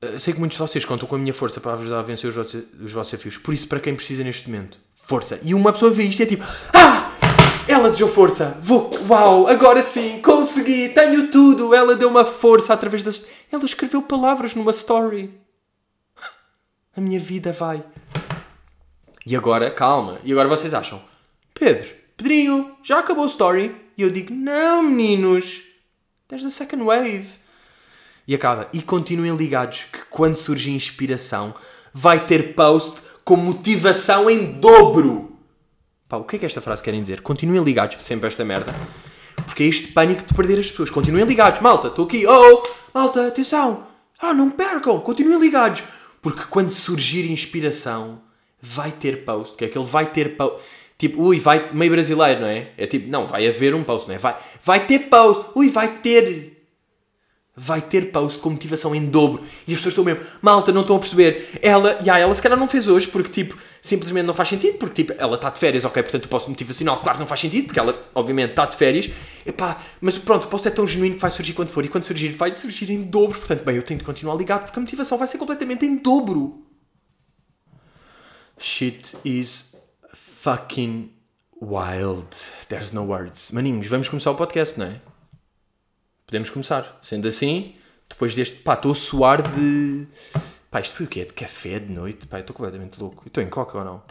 A: eh, sei que muitos de vocês contam com a minha força para ajudar a vencer os vossos, os vossos desafios. Por isso, para quem precisa neste momento, força. E uma pessoa vê isto e é tipo, ah! Ela desejou força. Vou, uau, agora sim, consegui, tenho tudo. Ela deu uma força através da. Ela escreveu palavras numa story. A minha vida vai. E agora, calma. E agora vocês acham, Pedro, Pedrinho, já acabou a story? E eu digo, não, meninos. There's the second wave. E acaba. E continuem ligados que quando surge inspiração, vai ter post com motivação em dobro. Pá, o que é que esta frase quer dizer? Continuem ligados, sempre esta merda. Porque é este pânico de perder as pessoas. Continuem ligados. Malta, estou aqui. Oh, malta, atenção. Ah, não percam. Continuem ligados. Porque quando surgir inspiração, vai ter post. Que é que ele vai ter post. Tipo, ui, vai... Meio brasileiro, não é? É tipo, não, vai haver um post, não é? Vai, vai ter post. Ui, vai ter vai ter post com motivação em dobro. E as pessoas estão mesmo, malta, não estão a perceber. Ela, e ela se calhar não fez hoje porque, tipo, simplesmente não faz sentido. Porque, tipo, ela está de férias, ok, portanto o post motivacional, claro não faz sentido, porque ela, obviamente, está de férias. Epá, mas pronto, o post é tão genuíno que vai surgir quando for. E quando surgir, vai surgir em dobro. Portanto, bem, eu tenho de continuar ligado porque a motivação vai ser completamente em dobro. Shit is fucking wild. There's no words. Maninhos, vamos começar o podcast, não é? Podemos começar. Sendo assim, depois deste. Pá, estou a suar de. Pá, isto foi o quê? De café de noite? Pá, estou completamente louco. Estou em coca ou não?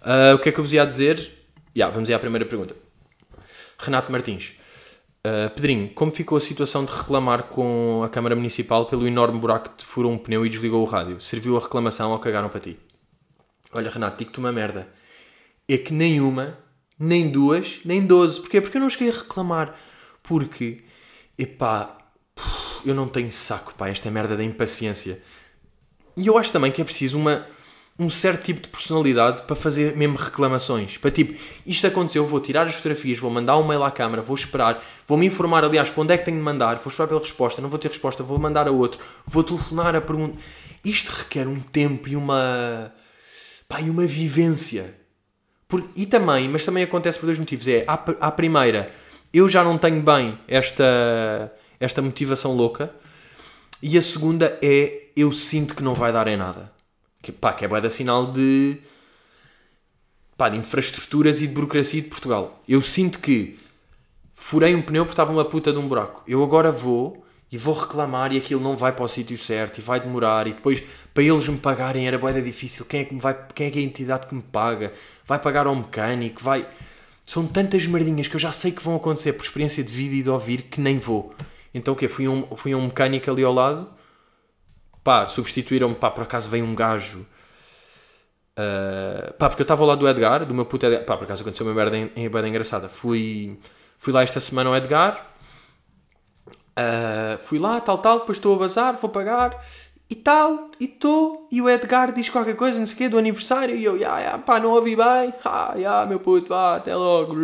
A: Ah, o que é que eu vos ia dizer? Já, vamos aí à primeira pergunta. Renato Martins. Ah, Pedrinho, como ficou a situação de reclamar com a Câmara Municipal pelo enorme buraco que te furou um pneu e desligou o rádio? Serviu a reclamação ou cagaram para ti? Olha, Renato, digo-te uma merda. É que nem uma, nem duas, nem doze. Porquê? Porque eu não cheguei a reclamar. Porque, epá, eu não tenho saco, pá, esta merda da impaciência. E eu acho também que é preciso uma, um certo tipo de personalidade para fazer mesmo reclamações. Para tipo, isto aconteceu, vou tirar as fotografias, vou mandar um mail à câmara, vou esperar, vou me informar, aliás, para onde é que tenho de mandar, vou esperar pela resposta, não vou ter resposta, vou mandar a outro, vou telefonar a pergunta. Isto requer um tempo e uma. pá, e uma vivência. Por- e também, mas também acontece por dois motivos. É, à, à primeira, eu já não tenho bem esta, esta motivação louca. E a segunda é, eu sinto que não vai dar em nada. Que, pá, que é bué da sinal de, pá, de infraestruturas e de burocracia de Portugal. Eu sinto que furei um pneu porque estava uma puta de um buraco. Eu agora vou e vou reclamar e aquilo não vai para o sítio certo e vai demorar e depois para eles me pagarem era boeda difícil. Quem é que me vai, quem é que é a entidade que me paga? Vai pagar ao mecânico? Vai São tantas merdinhas que eu já sei que vão acontecer por experiência de vida e de ouvir que nem vou. Então o quê? Fui um, fui a um mecânico ali ao lado. Pá, substituíram-me, pá, por acaso veio um gajo. Uh, pá, porque eu estava lado do Edgar, do meu puto Edgar. Pá, por acaso aconteceu uma merda, em- merda engraçada. Fui, fui lá esta semana ao Edgar. Uh, fui lá, tal, tal. Depois estou a bazar, vou pagar. E tal, e estou. E o Edgar diz qualquer coisa, não sei o quê, do aniversário. E eu, ya, ya, pá, não ouvi bem. <laughs> Ah, ya, meu puto, vá, até logo.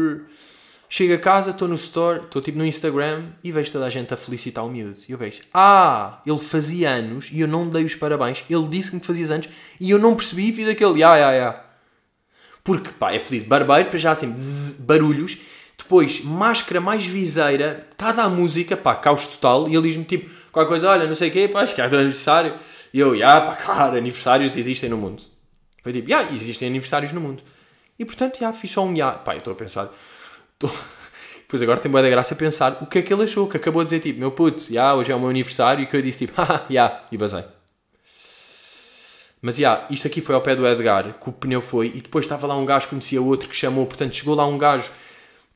A: Chego a casa, estou no store, estou tipo no Instagram e vejo toda a gente a felicitar o miúdo. E eu vejo, ah, ele fazia anos e eu não dei os parabéns. Ele disse-me que fazias anos e eu não percebi e fiz aquele, ya, ya, ya. Porque, pá, é feliz. Barbeiro, para já assim, zzz, barulhos. Depois, máscara mais viseira, está a dar música, pá, caos total. E ele diz-me tipo, qualquer coisa, olha, não sei o quê, pá, acho que é do aniversário. E eu, já, pá, claro, aniversários existem no mundo. Foi tipo, já, existem aniversários no mundo. E portanto, já, fiz só um já. Pá, eu estou a pensar. Tô... <laughs> Pois agora tem boa da graça pensar o que é que ele achou, que acabou de dizer tipo, meu puto, já, hoje é o meu aniversário, e que eu disse tipo, <laughs> haha, já, e basei. Mas já, isto aqui foi ao pé do Edgar, que o pneu foi, e depois estava lá um gajo que conhecia outro que chamou, portanto chegou lá um gajo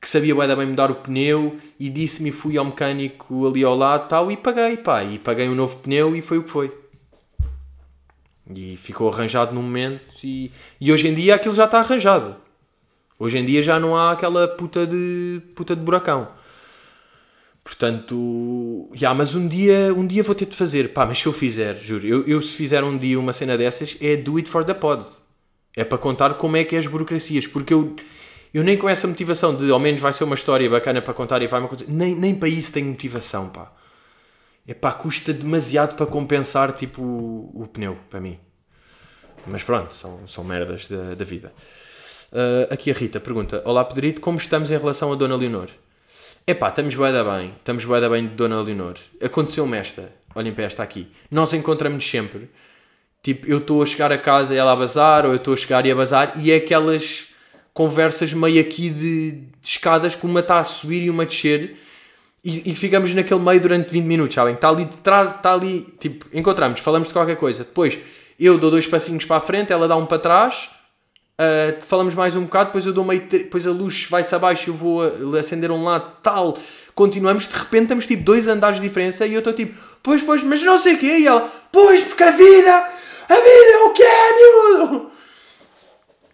A: que sabia da bem mudar o pneu e disse-me fui ao mecânico ali ao lado tal e paguei, pá, e paguei um novo pneu e foi o que foi. E ficou arranjado no momento e, e hoje em dia aquilo já está arranjado. Hoje em dia já não há aquela puta de puta de buracão. Portanto, já, mas um dia, um dia vou ter de fazer. Pá, mas se eu fizer, juro, eu, eu se fizer um dia uma cena dessas, é do it for the pod. É para contar como é que é as burocracias. Porque eu, eu nem com essa motivação de ao menos vai ser uma história bacana para contar e vai uma coisa. Nem, nem para isso tenho motivação, pá. É pá, custa demasiado para compensar, tipo, o, o pneu, para mim. Mas pronto, são, são merdas da, da vida. Uh, aqui a Rita pergunta: Olá Pedrito, como estamos em relação a Dona Leonor? Epá, estamos bué da bem, estamos bué da bem de Dona Leonor. Aconteceu-me esta, olhem para esta aqui. Nós encontramos sempre, tipo, eu estou a chegar a casa e ela a bazar, ou eu estou a chegar e a bazar, e é aquelas conversas meio aqui de, de escadas que uma está a subir e uma a descer, e, e, ficamos naquele meio durante 20 minutos, sabem? Está ali de trás, está ali, tipo, encontramos, falamos de qualquer coisa. Depois, eu dou dois passinhos para a frente, ela dá um para trás, Uh, falamos mais um bocado, depois eu dou meio. Depois a luz vai-se abaixo, eu vou acender um lado, tal. Continuamos, de repente estamos tipo dois andares de diferença e eu estou tipo, pois, pois, mas não sei o quê. E ela, pois, porque a vida, a vida é o que é, miúdo.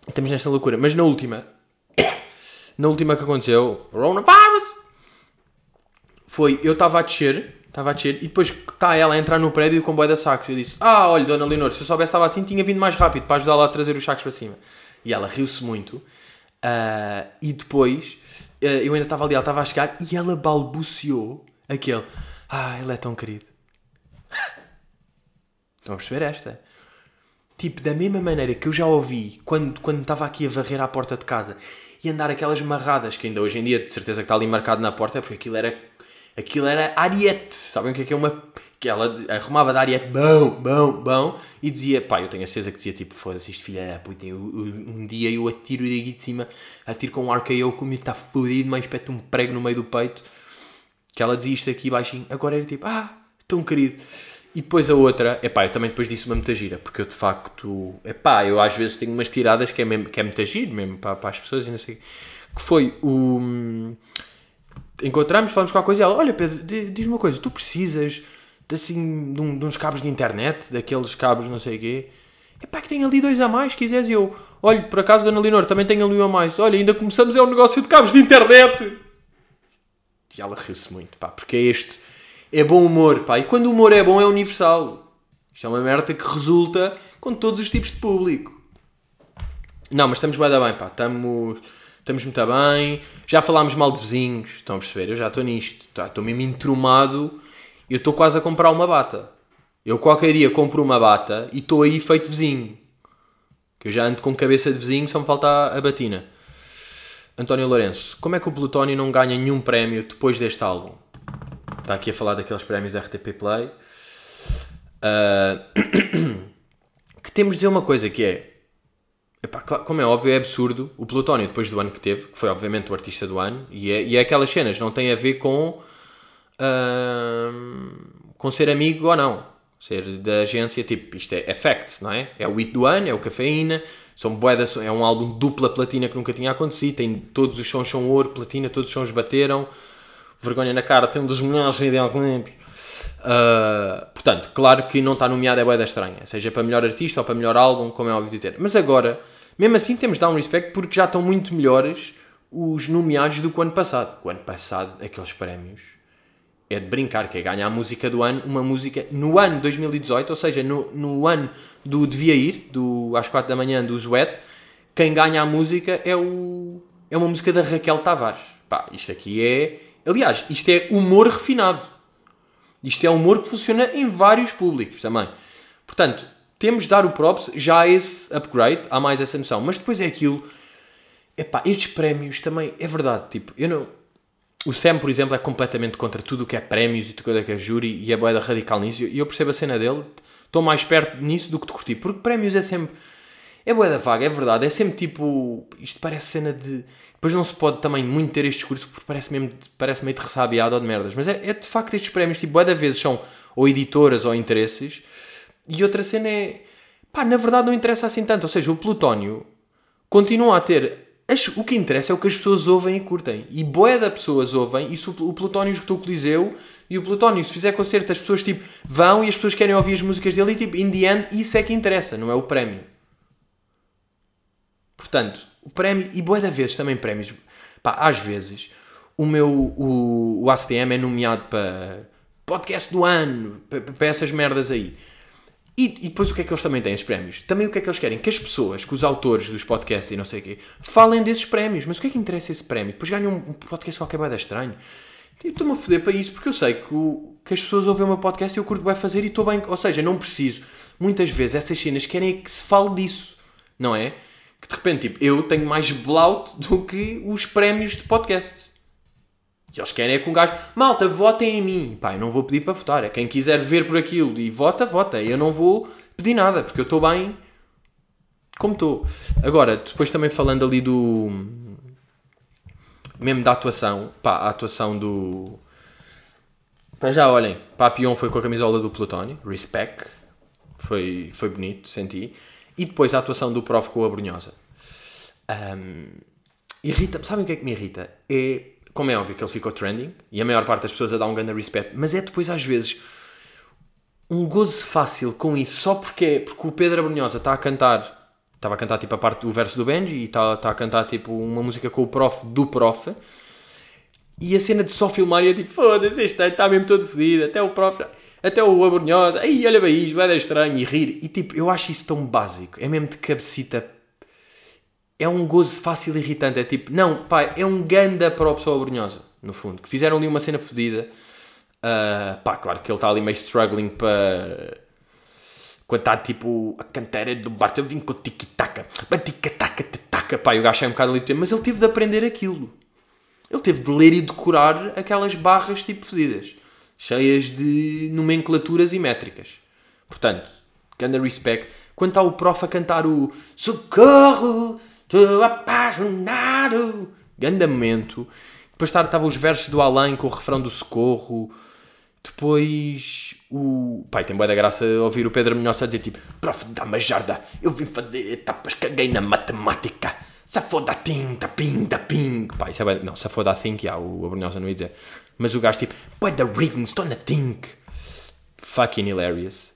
A: Estamos nesta loucura, mas na última, <coughs> na última que aconteceu, coronavirus, foi, eu estava a descer, estava a descer, e depois está ela a entrar no prédio com comboio da sacos. Eu disse, ah, olha, Dona Leonor, se eu soubesse estava assim, tinha vindo mais rápido para ajudá-la a trazer os sacos para cima. E ela riu-se muito. Uh, e depois, uh, eu ainda estava ali, ela estava a chegar e ela balbuciou aquele: Ah, ele é tão querido. <laughs> Estão a perceber esta? Tipo, da mesma maneira que eu já ouvi quando, quando estava aqui a varrer à porta de casa e andar aquelas marradas que ainda hoje em dia de certeza que está ali marcado na porta, porque aquilo era aquilo era Ariete. Sabem o que é que é uma que ela arrumava da Ariete bom, bom, bom, e dizia, pá, eu tenho a certeza que dizia tipo, foda-se, isto filha da puta, um dia eu atiro daqui de cima, atiro com um RKO, como está fodido, mas espeto um prego no meio do peito, que ela dizia isto aqui baixinho, agora era tipo, ah, tão querido. E depois a outra, é pá, eu também depois disse uma muita gira, porque eu de facto, é pá, eu às vezes tenho umas tiradas que é, mesmo, que é muita mesmo para, para as pessoas e não sei que foi o. Encontramos, falamos com a coisa e ela, olha Pedro, diz-me uma coisa, tu precisas de, assim, de, um, de, uns cabos de internet, daqueles cabos não sei o quê. É pá, que tem ali dois a mais, quiseres. Eu, olha, por acaso, Dona Leonor, também tem ali um a mais. Olha, ainda começamos é um negócio de cabos de internet. E ela riu-se muito, pá, porque é este. É bom humor, pá. E quando o humor é bom, é universal. Isto é uma merda que resulta com todos os tipos de público. Não, mas estamos bem bem, pá. Estamos, estamos muito bem. Já falámos mal de vizinhos, estão a perceber? Eu já estou nisto. Estou mesmo entrumado eu estou quase a comprar uma bata. Eu qualquer dia compro uma bata e estou aí feito vizinho. Que eu já ando com cabeça de vizinho, só me falta a batina. António Lourenço, como é que o Plutónio não ganha nenhum prémio depois deste álbum? Está aqui a falar daqueles prémios RTP Play. Uh... <coughs> que temos de dizer uma coisa que é. Epá, como é óbvio, é absurdo. O Plutónio, depois do ano que teve, que foi obviamente o artista do ano, e é, e é aquelas cenas, não tem a ver com com ser amigo ou não. Ser da agência, tipo, isto é, é facts, não é? É o hit do ano, é o cafeína, são boedas, é um álbum dupla platina que nunca tinha acontecido, tem todos os sons são ouro, platina, todos os sons bateram, vergonha na cara, tem um dos melhores videoclipes. Uh, portanto, claro que não está nomeado é boeda estranha, seja para melhor artista ou para melhor álbum, como é óbvio de ter. Mas agora, mesmo assim, temos de dar um respect porque já estão muito melhores os nomeados do que o ano passado. O ano passado, aqueles prémios é de brincar, que é ganhar a música do ano, uma música no ano 2018, ou seja, no, no ano do Devia Ir, do, às 4 da manhã do Zuete, quem ganha a música é, o, é uma música da Raquel Tavares. Pá, isto aqui é. Aliás, isto é humor refinado. Isto é humor que funciona em vários públicos também. Portanto, temos de dar o props já a esse upgrade, há mais essa noção. Mas depois é aquilo. Epá, estes prémios também, é verdade, tipo, eu não o Sam, por exemplo, é completamente contra tudo o que é prémios e tudo o que é júri e é boeda radical nisso. E eu percebo a cena dele, estou mais perto nisso do que de curtir. Porque prémios é sempre. É boeda vaga, é verdade. É sempre tipo. Isto parece cena de. Depois não se pode também muito ter este discurso porque parece, mesmo, parece meio de ressabiado ou de merdas. Mas é, é de facto estes prémios, tipo, boeda vezes são ou editoras ou interesses. E outra cena é. Pá, na verdade não interessa assim tanto. Ou seja, o Plutónio continua a ter as- o que interessa é o que as pessoas ouvem e curtem. E boé da pessoas ouvem, e se o, Plutónio esgotou o Coliseu, e o Plutónio, se fizer concerto, as pessoas tipo, vão e as pessoas querem ouvir as músicas dele, e tipo, in the end, isso é que interessa, não é o prémio. Portanto, o prémio, e boé da vezes também prémios, pá, às vezes, o meu, o, o ACTM é nomeado para podcast do ano, para, para essas merdas aí. E, e depois o que é que eles também têm, esses prémios? Também o que é que eles querem? Que as pessoas, que os autores dos podcasts e não sei o quê, falem desses prémios. Mas o que é que interessa esse prémio? Depois ganham um podcast qualquer bada estranho. E estou-me a foder para isso porque eu sei que, o- que as pessoas ouvem o meu podcast e eu curto bem fazer e estou bem. Ou seja, não preciso. Muitas vezes essas cenas querem é que se fale disso, não é? Que de repente, tipo, eu tenho mais blout do que os prémios de podcast. E eles querem é que um gajo, malta, votem em mim. Pá, eu não vou pedir para votar. É quem quiser ver por aquilo e vota, vota. Eu não vou pedir nada, porque eu estou bem como estou. Agora, depois também falando ali do. Mesmo da atuação, pá, a atuação do. Para já, olhem, Papion foi com a camisola do Plutónio, respect. Foi, foi bonito, senti. E depois a atuação do prof com a Brunhosa. Ahm, irrita sabem o que é que me irrita? É, como é óbvio que ele ficou trending e a maior parte das pessoas a dar um grande respeito, mas é depois às vezes um gozo fácil com isso só porque, é- porque o Pedro Abrunhosa está a cantar estava a cantar tipo a parte do verso do Benji e está, está a cantar tipo uma música com o prof do prof e a cena de só filmar e é tipo foda-se, este está mesmo todo fodido até o prof, até o Abrunhosa aí olha bem isto, vai dar estranho e rir e tipo, eu acho isso tão básico é mesmo de cabecita é um gozo fácil e irritante. É tipo, não, pá, é um ganda para a pessoa brunhosa, no fundo. Que fizeram ali uma cena fodida. Ah, pá, claro que ele está ali meio struggling para. Quando está tipo a canteira do bate, eu vim com o tiki-taka, batica-taca, taca pá, e o gajo é um bocado ali tempo, mas ele teve de aprender aquilo. Ele teve de ler e decorar aquelas barras tipo fodidas, cheias de nomenclaturas e métricas. Portanto, ganda respect. Quando está o prof a cantar o Socorro, estou apaixonado, ganda momento. Depois estavam os versos do além com o refrão do Socorro. Depois o. Pai, tem boa da graça ouvir o Pedro Minhoça dizer tipo: Prof, dá-me a jarda, eu vim fazer etapas, caguei na matemática. Safoda tinta, pinta, ping. Pá, isso é bué- Não, safoda think, já, o Abrunhosa não ia dizer. Mas o gajo tipo: Boy, the rings, na think. Fucking hilarious.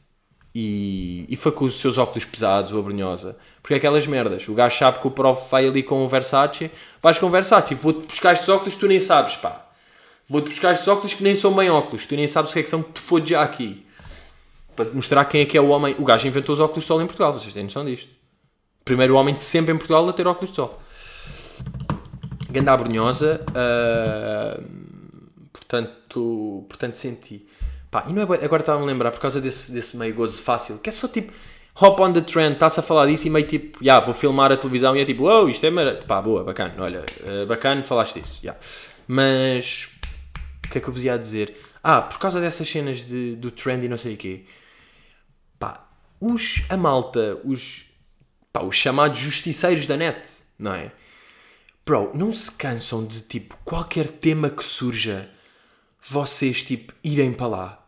A: E, e foi com os seus óculos pesados, o Abrunhosa. Porque é aquelas merdas. O gajo sabe que o prof vai ali com o Versace. Vais com o Versace. Vou-te buscar estes óculos que tu nem sabes, pá. Vou-te buscar estes óculos que nem são bem óculos. Tu nem sabes o que é que são que te fode já aqui. Para te mostrar quem é que é o homem. O gajo inventou os óculos de sol em Portugal. Vocês têm noção disto. Primeiro homem de sempre em Portugal a ter óculos de sol. Ganda Abrunhosa. ah, portanto, portanto, senti. Pá, e não é, agora estava-me a lembrar por causa desse, desse meio gozo fácil, que é só tipo hop on the trend, está-se a falar disso e meio tipo, já, vou filmar a televisão e é tipo, wow, isto é mara... pá, boa, bacana, olha, eh, bacana, falaste disso, já. Mas, o que é que eu vos ia dizer? Ah, por causa dessas cenas de, do trend e não sei o quê, pá, os, a malta, os, pá, os chamados justiceiros da net, não é? Bro, não se cansam de tipo qualquer tema que surja, vocês tipo irem para lá.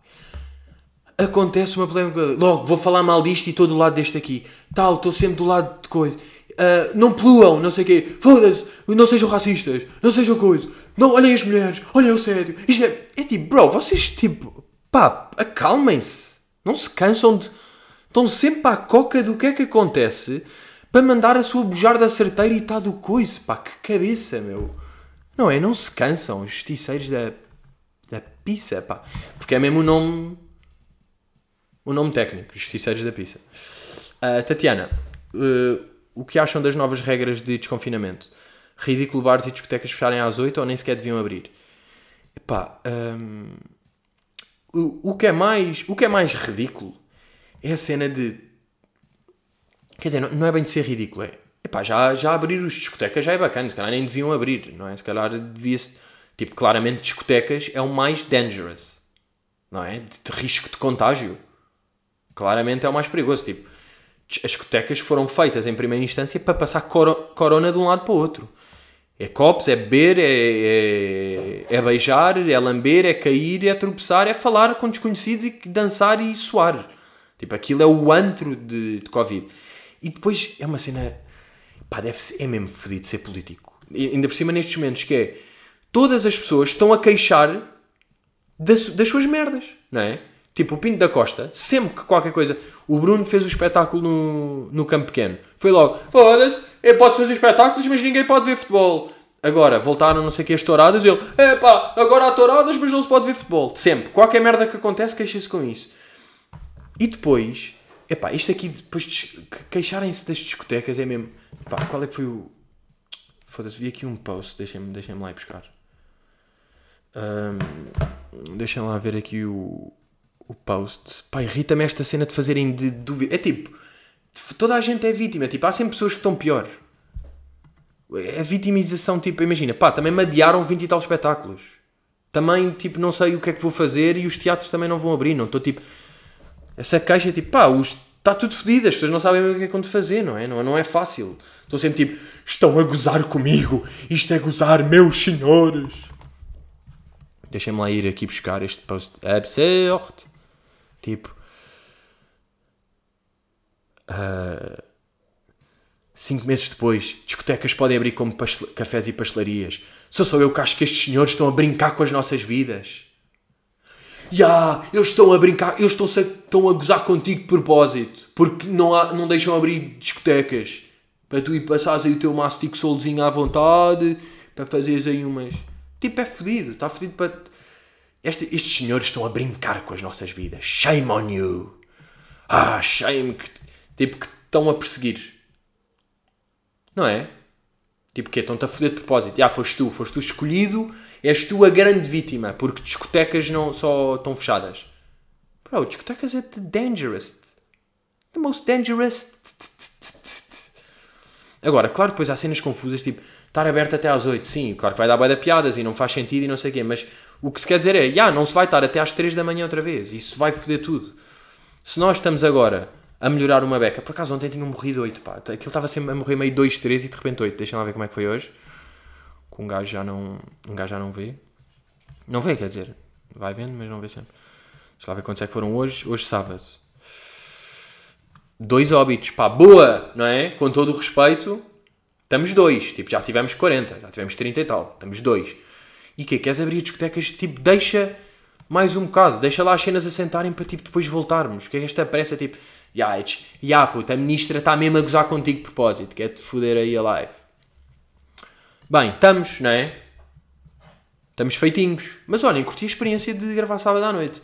A: Acontece uma polémica, logo vou falar mal disto e estou do lado deste aqui. Tal, estou sempre do lado de coisa. Ah, não poluam, não sei o quê. Foda-se, não sejam racistas, não sejam coisa. Não, olhem as mulheres, olhem o sério. Isto é, é tipo, bro, vocês tipo, pá, acalmem-se. Não se cansam de. Estão sempre à coca do que é que acontece para mandar a sua bujarda certeira e está do coice, pá, que cabeça, meu. Não é? Não se cansam, os justiceiros da, da pizza, pá. Porque é mesmo o nome, o nome técnico, os justiceiros da pizza. Ah, Tatiana, eh, o que acham das novas regras de desconfinamento? Ridículo bares e discotecas fecharem às 8 ou nem sequer deviam abrir? Epá, hum, o, o, que é mais, o que é mais ridículo é a cena de. Quer dizer, não, é bem de ser ridículo, é. Epá, já, já abrir os discotecas já é bacana, se calhar nem deviam abrir, não é? Se calhar devia-se. Tipo, claramente discotecas é o mais dangerous, não é? De, de risco de contágio. Claramente é o mais perigoso. Tipo, as discotecas foram feitas em primeira instância para passar coro- corona de um lado para o outro. É copos, é beber, é, é, é beijar, é lamber, é cair, é tropeçar, é falar com desconhecidos e dançar e suar. Tipo, aquilo é o antro de, de Covid. E depois é uma cena. Pá, deve ser, é mesmo fodido ser político. E, ainda por cima nestes momentos que é, todas as pessoas estão a queixar das, das suas merdas, não é? Tipo, o Pinto da Costa, sempre que qualquer coisa. O Bruno fez o espetáculo no, no campo pequeno. Foi logo, foda-se, é, pode fazer espetáculos, mas ninguém pode ver futebol. Agora, voltaram não sei que as touradas, ele, é pá, agora há touradas, mas não se pode ver futebol. Sempre. Qualquer merda que acontece, queixa-se com isso. E depois, epá, isto aqui, depois de queixarem-se das discotecas, é mesmo. Epá, qual é que foi o. Foda-se, vi aqui um post, deixem-me deixem lá ir buscar. Ahm, deixem lá ver aqui o, o post. Pá, irrita-me esta cena de fazerem de dúvida. É tipo, toda a gente é vítima. Tipo, há sempre pessoas que estão pior. É vitimização, tipo, imagina, pá, também me adiaram 20 e tal espetáculos. Também, tipo, não sei o que é que vou fazer e os teatros também não vão abrir. Não estou, tipo... Essa caixa, tipo, pá, está tudo fodido. As pessoas não sabem o que é que vão fazer, não é? Não, não é fácil. Estou sempre, tipo, estão a gozar comigo. Isto é gozar, meus senhores. Deixem-me lá ir aqui buscar este post absurdo. Tipo... ah, Cinco meses depois, discotecas podem abrir como cafés e pastelarias. Só sou eu que acho que estes senhores estão a brincar com as nossas vidas. Ya, eles estão a brincar, eles estão, estão a gozar contigo de propósito. Porque não, há, não deixam abrir discotecas. Para tu ir passares aí o teu mastic solzinho à vontade. Para fazeres aí umas... Tipo, é fedido. Está fedido para... Este- estes senhores estão a brincar com as nossas vidas. Shame on you. Ah, shame. Que, tipo, que estão a perseguir. Não é? Tipo que estão-te a foder de propósito. Ah, foste tu, foste tu escolhido, és tu a grande vítima, porque discotecas não só estão fechadas. Bro, discotecas é the dangerous. The most dangerous. Agora, claro, depois há cenas confusas, tipo, estar aberto até às 8, sim, claro que vai dar bué de piadas e não faz sentido e não sei o quê, mas o que se quer dizer é, já, não se vai estar até às 3 da manhã outra vez, isso vai foder tudo. Se nós estamos agora a melhorar uma beca, por acaso ontem tinham morrido 8, pá, aquilo estava sempre a morrer meio 2, 3 e de repente 8, deixem lá ver como é que foi hoje, que um gajo já não, um gajo já não vê, não vê, quer dizer, vai vendo, mas não vê sempre. Deixa lá ver quantos é que foram hoje, hoje sábado. Dois óbitos, pá, boa, não é? Com todo o respeito, estamos dois, tipo, já tivemos 40, já tivemos 30 e tal, estamos dois. E o quê? Queres abrir discotecas? Tipo, deixa mais um bocado, deixa lá as cenas assentarem para tipo depois voltarmos. Que é esta pressa, tipo, ya, yeah, ya, puta, a ministra está mesmo a gozar contigo de propósito, quer-te foder aí a live. Bem, estamos, não é? Estamos feitinhos. Mas olhem, curti a experiência de gravar sábado à noite.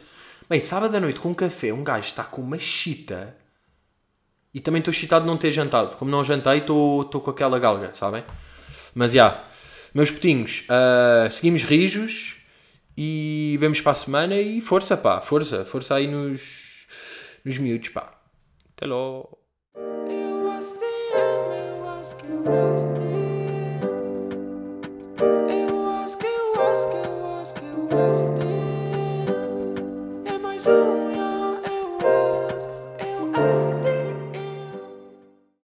A: Bem, sábado à noite com um café, um gajo está com uma chita. E também estou chitado de não ter jantado. Como não jantei, estou com aquela galga, sabem? Mas já. Meus putinhos, ah, seguimos rijos e vemos para a semana e força, pá, força, força aí nos, nos miúdos, pá. Até logo.
C: Eu